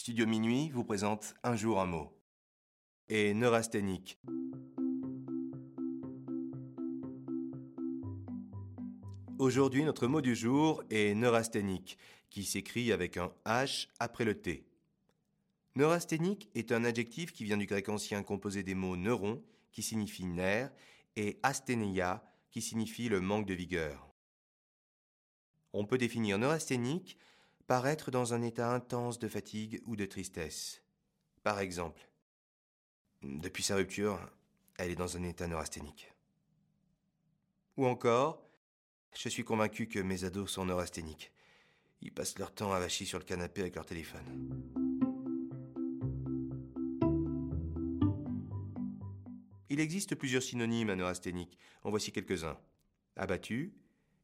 Studio Minuit vous présente Un jour un mot. Et neurasthénique. Aujourd'hui, notre mot du jour est neurasthénique, qui s'écrit avec un H après le T. Neurasthénique est un adjectif qui vient du grec ancien composé des mots neuron, qui signifie nerf, et asthénia, qui signifie le manque de vigueur. On peut définir neurasthénique par être dans un état intense de fatigue ou de tristesse. Par exemple, depuis sa rupture, elle est dans un état neurasthénique. Ou encore, je suis convaincu que mes ados sont neurasthéniques. Ils passent leur temps avachis sur le canapé avec leur téléphone. Il existe plusieurs synonymes à neurasthénique. En voici quelques-uns. Abattu,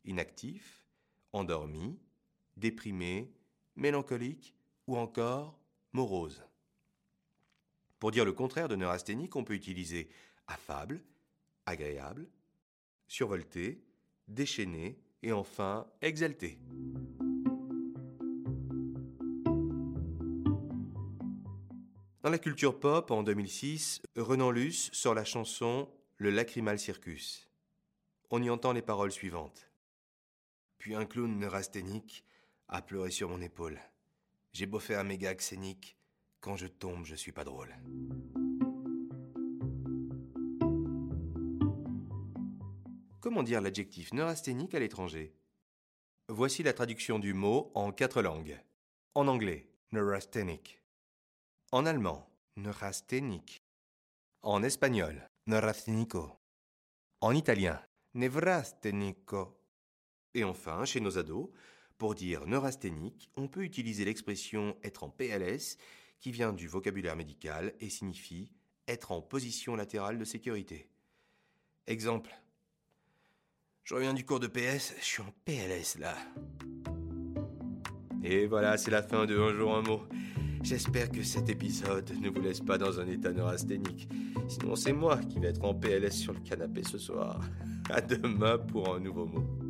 inactif, endormi, déprimé, mélancolique ou encore morose. Pour dire le contraire de neurasthénique, on peut utiliser affable, agréable, survolté, déchaîné et enfin exalté. Dans la culture pop, en 2006, Renan Luce sort la chanson Le Lacrymal Circus. On y entend les paroles suivantes. Puis un clown neurasthénique a pleuré sur mon épaule. J'ai beau faire un méga scénique, quand je tombe, je suis pas drôle. Comment dire l'adjectif neurasthénique à l'étranger? Voici la traduction du mot en quatre langues. En anglais, neurasthenic. En allemand, neurasthénique. En espagnol, neurasthénico. En italien, nevrasthénico. Et enfin, chez nos ados, pour dire neurasthénique, on peut utiliser l'expression être en PLS qui vient du vocabulaire médical et signifie être en position latérale de sécurité. Exemple. Je reviens du cours de PS, je suis en PLS là. Et voilà, c'est la fin de Un jour un mot. J'espère que cet épisode ne vous laisse pas dans un état neurasthénique. Sinon, c'est moi qui vais être en PLS sur le canapé ce soir. À demain pour un nouveau mot.